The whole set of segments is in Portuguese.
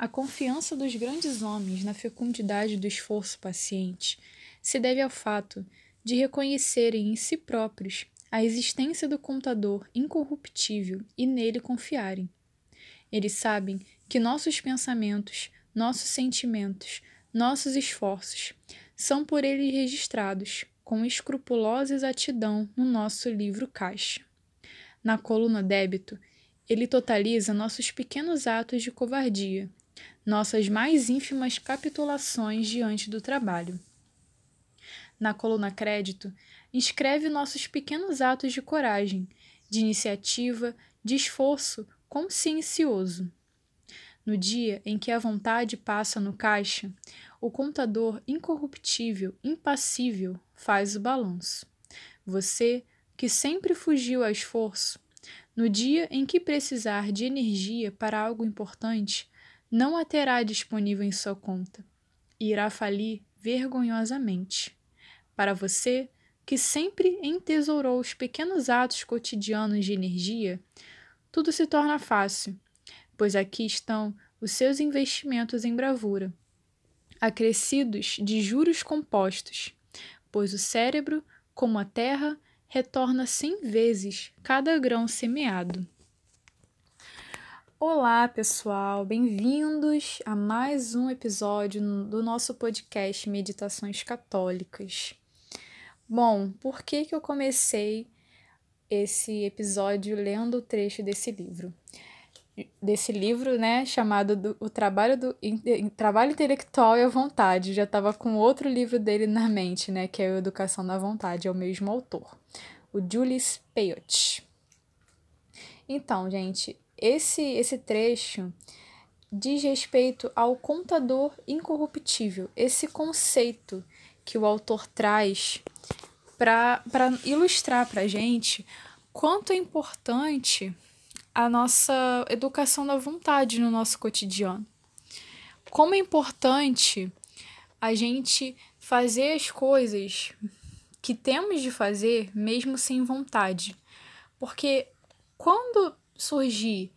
A confiança dos grandes homens na fecundidade do esforço paciente se deve ao fato de reconhecerem em si próprios a existência do contador incorruptível e nele confiarem. Eles sabem que nossos pensamentos, nossos sentimentos, nossos esforços são por ele registrados com escrupulosa exatidão no nosso livro caixa. Na coluna débito, ele totaliza nossos pequenos atos de covardia, nossas mais ínfimas capitulações diante do trabalho. Na coluna crédito, inscreve nossos pequenos atos de coragem, de iniciativa, de esforço consciencioso. No dia em que a vontade passa no caixa, o contador incorruptível, impassível, faz o balanço. Você, que sempre fugiu ao esforço, no dia em que precisar de energia para algo importante, não a terá disponível em sua conta. Irá falir vergonhosamente. Para você, que sempre entesourou os pequenos atos cotidianos de energia, tudo se torna fácil, pois aqui estão os seus investimentos em bravura, acrescidos de juros compostos, pois o cérebro, como a terra, retorna cem vezes cada grão semeado. Olá, pessoal, bem-vindos a mais um episódio do nosso podcast Meditações Católicas. Bom, por que, que eu comecei esse episódio lendo o trecho desse livro? Desse livro, né, chamado do, O Trabalho, do, Trabalho Intelectual e a Vontade. Já estava com outro livro dele na mente, né, que é o Educação da Vontade, é o mesmo autor, o Julius Peyote. Então, gente, esse, esse trecho diz respeito ao contador incorruptível, esse conceito que o autor traz para ilustrar para a gente quanto é importante a nossa educação da vontade no nosso cotidiano. Como é importante a gente fazer as coisas que temos de fazer mesmo sem vontade. Porque quando surgir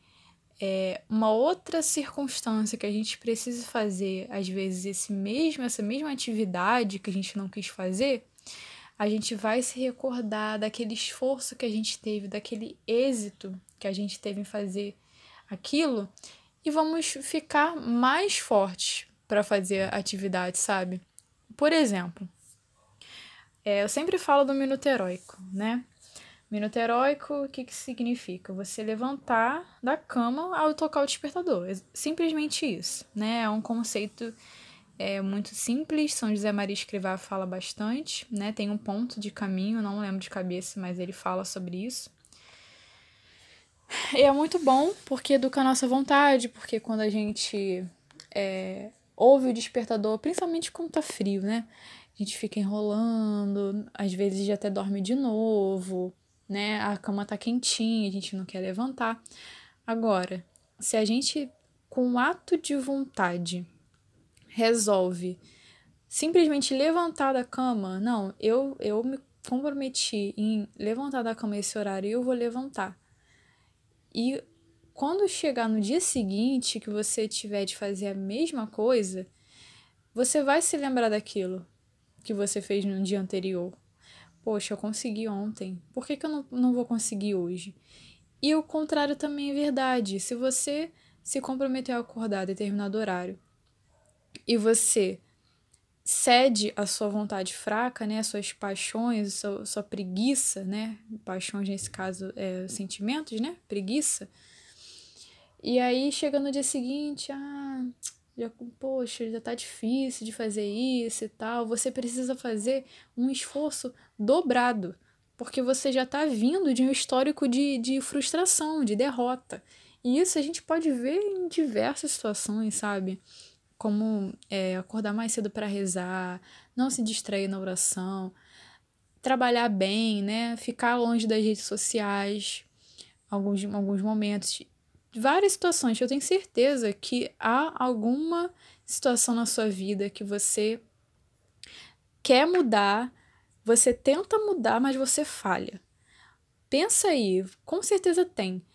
é, uma outra circunstância que a gente precisa fazer, às vezes, esse mesmo, essa mesma atividade que a gente não quis fazer, a gente vai se recordar daquele esforço que a gente teve, daquele êxito que a gente teve em fazer aquilo e vamos ficar mais fortes para fazer a atividade, sabe? Por exemplo, é, eu sempre falo do minuto heróico, né? Minuto heróico, o que, que significa? Você levantar da cama ao tocar o despertador. É simplesmente isso, né? É um conceito é, muito simples. São José Maria Escrivá fala bastante, né? Tem um ponto de caminho, não lembro de cabeça, mas ele fala sobre isso. E é muito bom porque educa a nossa vontade, porque quando a gente é, ouve o despertador, principalmente quando tá frio, né? A gente fica enrolando, às vezes já até dorme de novo né? A cama tá quentinha, a gente não quer levantar. Agora, se a gente, com um ato de vontade, resolve simplesmente levantar da cama, não, eu, eu me comprometi em levantar da cama esse horário e eu vou levantar. E quando chegar no dia seguinte que você tiver de fazer a mesma coisa, você vai se lembrar daquilo que você fez no dia anterior. Poxa, eu consegui ontem, por que, que eu não, não vou conseguir hoje? E o contrário também é verdade. Se você se comprometeu a acordar a determinado horário e você cede a sua vontade fraca, né, as suas paixões, sua, sua preguiça, né, paixões nesse caso é sentimentos, né, preguiça. E aí chega no dia seguinte, ah, já, poxa, já tá difícil de fazer isso e tal. Você precisa fazer um esforço dobrado, porque você já tá vindo de um histórico de, de frustração, de derrota. E isso a gente pode ver em diversas situações, sabe? Como é, acordar mais cedo para rezar, não se distrair na oração, trabalhar bem, né? Ficar longe das redes sociais, alguns, alguns momentos várias situações. Eu tenho certeza que há alguma situação na sua vida que você quer mudar, você tenta mudar, mas você falha. Pensa aí, com certeza tem.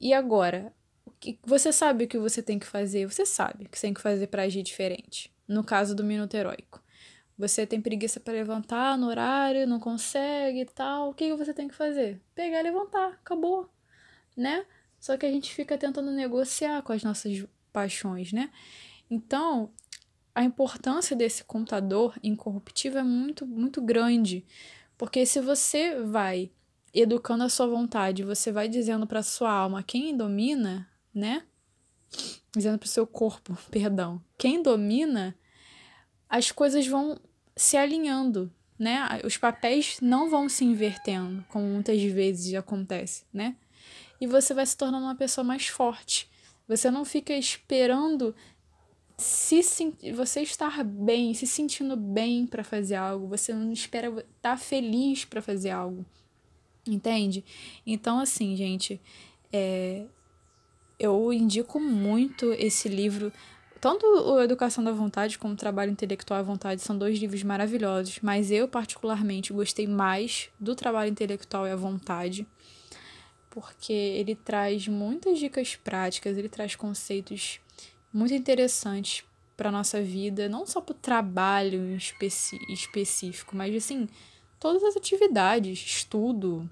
E agora, Você sabe o que você tem que fazer, você sabe o que você tem que fazer para agir diferente. No caso do minuto heróico. Você tem preguiça para levantar no horário, não consegue e tal. O que você tem que fazer? Pegar e levantar, acabou, né? Só que a gente fica tentando negociar com as nossas paixões, né? Então, a importância desse computador incorruptível é muito, muito grande. Porque se você vai educando a sua vontade, você vai dizendo para sua alma quem domina, né? Dizendo para o seu corpo, perdão, quem domina, as coisas vão se alinhando, né? Os papéis não vão se invertendo, como muitas vezes acontece, né? E você vai se tornando uma pessoa mais forte. Você não fica esperando se você estar bem, se sentindo bem para fazer algo, você não espera estar tá feliz para fazer algo. Entende? Então, assim, gente, é, eu indico muito esse livro tanto o Educação da Vontade como o Trabalho Intelectual à Vontade são dois livros maravilhosos, mas eu, particularmente, gostei mais do Trabalho Intelectual e à Vontade, porque ele traz muitas dicas práticas, ele traz conceitos muito interessantes para nossa vida, não só para o trabalho especi específico, mas assim, todas as atividades, estudo,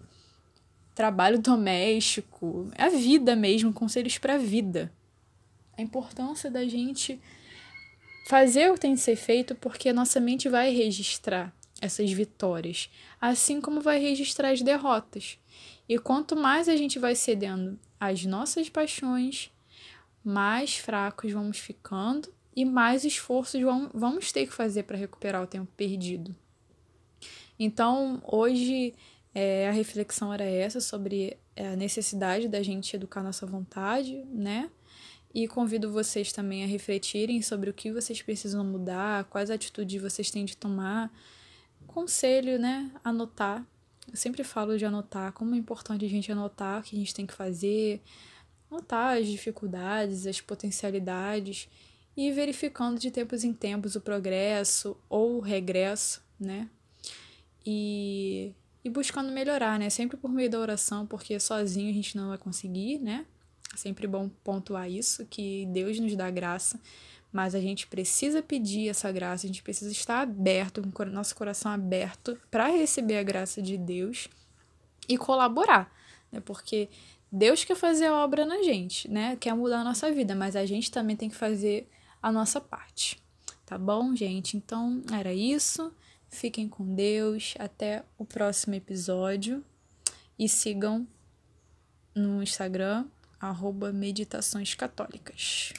trabalho doméstico, a vida mesmo, conselhos para a vida a importância da gente fazer o que tem que ser feito, porque a nossa mente vai registrar essas vitórias, assim como vai registrar as derrotas. E quanto mais a gente vai cedendo às nossas paixões, mais fracos vamos ficando e mais esforços vamos ter que fazer para recuperar o tempo perdido. Então, hoje é, a reflexão era essa sobre a necessidade da gente educar nossa vontade, né? E convido vocês também a refletirem sobre o que vocês precisam mudar, quais atitudes vocês têm de tomar. Conselho, né? Anotar. Eu sempre falo de anotar, como é importante a gente anotar o que a gente tem que fazer, anotar as dificuldades, as potencialidades e verificando de tempos em tempos o progresso ou o regresso, né? E, e buscando melhorar, né? Sempre por meio da oração, porque sozinho a gente não vai conseguir, né? Sempre bom pontuar isso, que Deus nos dá graça, mas a gente precisa pedir essa graça, a gente precisa estar aberto, com o nosso coração aberto para receber a graça de Deus e colaborar, né? Porque Deus quer fazer a obra na gente, né? Quer mudar a nossa vida, mas a gente também tem que fazer a nossa parte. Tá bom, gente? Então, era isso. Fiquem com Deus. Até o próximo episódio. E sigam no Instagram arroba Meditações Católicas.